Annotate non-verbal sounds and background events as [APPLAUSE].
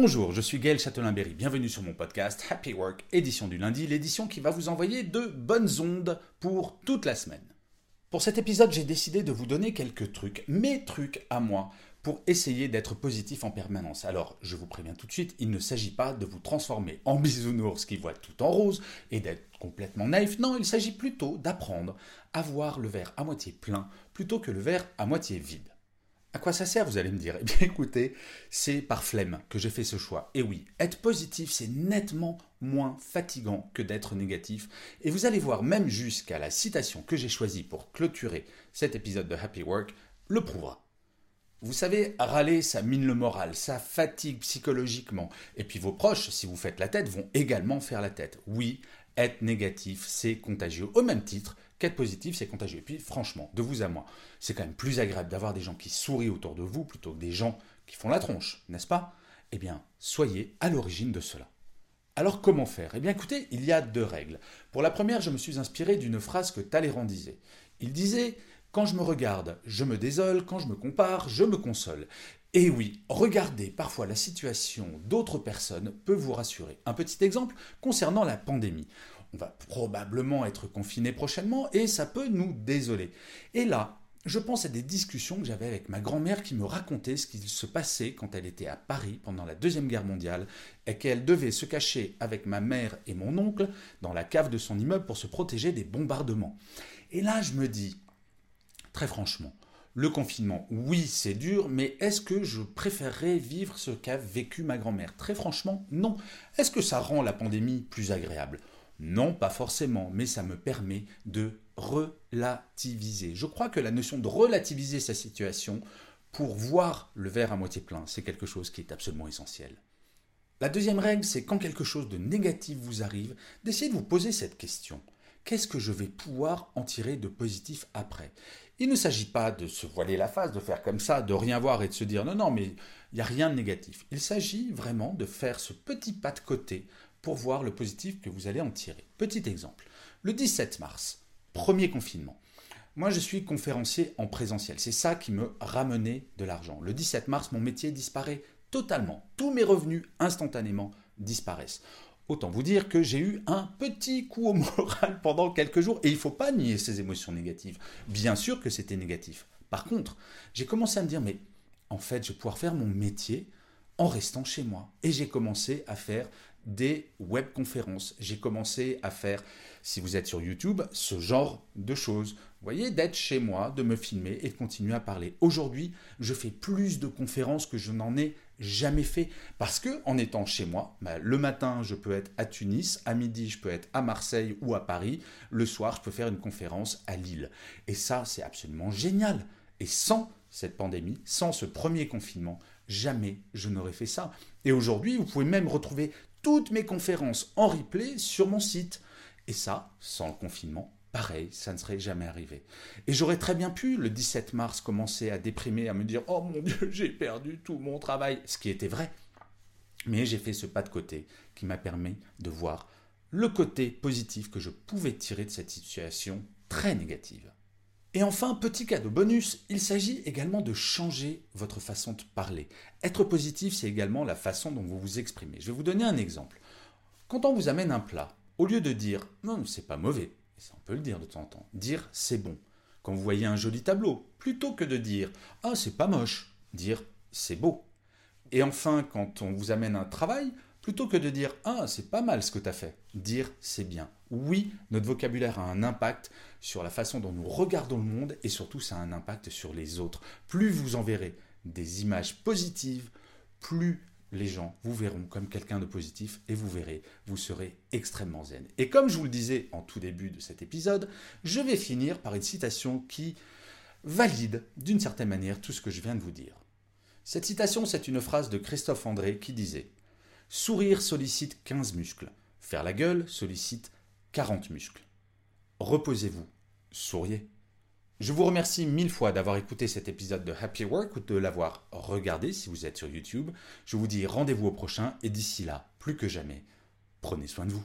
Bonjour, je suis Gaël Châtelain-Berry. Bienvenue sur mon podcast Happy Work, édition du lundi, l'édition qui va vous envoyer de bonnes ondes pour toute la semaine. Pour cet épisode, j'ai décidé de vous donner quelques trucs, mes trucs à moi, pour essayer d'être positif en permanence. Alors, je vous préviens tout de suite, il ne s'agit pas de vous transformer en bisounours qui voit tout en rose et d'être complètement naïf. Non, il s'agit plutôt d'apprendre à voir le verre à moitié plein plutôt que le verre à moitié vide. À quoi ça sert, vous allez me dire? Eh bien [LAUGHS] écoutez, c'est par flemme que j'ai fait ce choix. Et oui, être positif, c'est nettement moins fatigant que d'être négatif. Et vous allez voir, même jusqu'à la citation que j'ai choisie pour clôturer cet épisode de Happy Work, le prouvera. Vous savez, râler, ça mine le moral, ça fatigue psychologiquement. Et puis vos proches, si vous faites la tête, vont également faire la tête. Oui, être négatif, c'est contagieux. Au même titre qu'être positif, c'est contagieux. Et puis franchement, de vous à moi, c'est quand même plus agréable d'avoir des gens qui sourient autour de vous plutôt que des gens qui font la tronche, n'est-ce pas? Eh bien, soyez à l'origine de cela. Alors comment faire? Eh bien écoutez, il y a deux règles. Pour la première, je me suis inspiré d'une phrase que Talleyrand disait. Il disait quand je me regarde, je me désole, quand je me compare, je me console. Et oui, regardez parfois la situation d'autres personnes peut vous rassurer. Un petit exemple concernant la pandémie. On va probablement être confiné prochainement et ça peut nous désoler. Et là, je pense à des discussions que j'avais avec ma grand-mère qui me racontait ce qu'il se passait quand elle était à Paris pendant la Deuxième Guerre mondiale et qu'elle devait se cacher avec ma mère et mon oncle dans la cave de son immeuble pour se protéger des bombardements. Et là, je me dis, Très franchement, le confinement, oui, c'est dur, mais est-ce que je préférerais vivre ce qu'a vécu ma grand-mère? Très franchement, non. Est-ce que ça rend la pandémie plus agréable? Non, pas forcément, mais ça me permet de relativiser. Je crois que la notion de relativiser sa situation pour voir le verre à moitié plein, c'est quelque chose qui est absolument essentiel. La deuxième règle, c'est quand quelque chose de négatif vous arrive, d'essayer de vous poser cette question. Qu'est-ce que je vais pouvoir en tirer de positif après? Il ne s'agit pas de se voiler la face, de faire comme ça, de rien voir et de se dire non, non, mais il n'y a rien de négatif. Il s'agit vraiment de faire ce petit pas de côté pour voir le positif que vous allez en tirer. Petit exemple. Le 17 mars, premier confinement. Moi, je suis conférencier en présentiel. C'est ça qui me ramenait de l'argent. Le 17 mars, mon métier disparaît totalement. Tous mes revenus instantanément disparaissent. Autant vous dire que j'ai eu un petit coup au [LAUGHS] moral pendant quelques jours, et il ne faut pas nier ces émotions négatives. Bien sûr que c'était négatif. Par contre, j'ai commencé à me dire, mais en fait, je vais pouvoir faire mon métier en restant chez moi. Et j'ai commencé à faire des webconférences. J'ai commencé à faire, si vous êtes sur YouTube, ce genre de choses. Vous voyez, d'être chez moi, de me filmer et de continuer à parler. Aujourd'hui, je fais plus de conférences que je n'en ai jamais fait. Parce que en étant chez moi, bah, le matin, je peux être à Tunis, à midi, je peux être à Marseille ou à Paris, le soir, je peux faire une conférence à Lille. Et ça, c'est absolument génial. Et sans cette pandémie, sans ce premier confinement, jamais je n'aurais fait ça. Et aujourd'hui, vous pouvez même retrouver toutes mes conférences en replay sur mon site. Et ça, sans le confinement, pareil, ça ne serait jamais arrivé. Et j'aurais très bien pu, le 17 mars, commencer à déprimer, à me dire Oh mon Dieu, [LAUGHS] j'ai perdu tout mon travail, ce qui était vrai. Mais j'ai fait ce pas de côté qui m'a permis de voir le côté positif que je pouvais tirer de cette situation très négative. Et enfin, petit cadeau bonus, il s'agit également de changer votre façon de parler. Être positif, c'est également la façon dont vous vous exprimez. Je vais vous donner un exemple. Quand on vous amène un plat, au lieu de dire non, c'est pas mauvais, ça on peut le dire de temps en temps, dire c'est bon. Quand vous voyez un joli tableau, plutôt que de dire ah c'est pas moche, dire c'est beau. Et enfin, quand on vous amène un travail, plutôt que de dire ah c'est pas mal ce que tu as fait, dire c'est bien. Oui, notre vocabulaire a un impact sur la façon dont nous regardons le monde et surtout ça a un impact sur les autres. Plus vous enverrez des images positives, plus les gens vous verront comme quelqu'un de positif et vous verrez, vous serez extrêmement zen. Et comme je vous le disais en tout début de cet épisode, je vais finir par une citation qui valide d'une certaine manière tout ce que je viens de vous dire. Cette citation, c'est une phrase de Christophe André qui disait Sourire sollicite 15 muscles, faire la gueule sollicite 40 muscles. Reposez-vous, souriez. Je vous remercie mille fois d'avoir écouté cet épisode de Happy Work ou de l'avoir regardé si vous êtes sur YouTube. Je vous dis rendez-vous au prochain et d'ici là, plus que jamais, prenez soin de vous.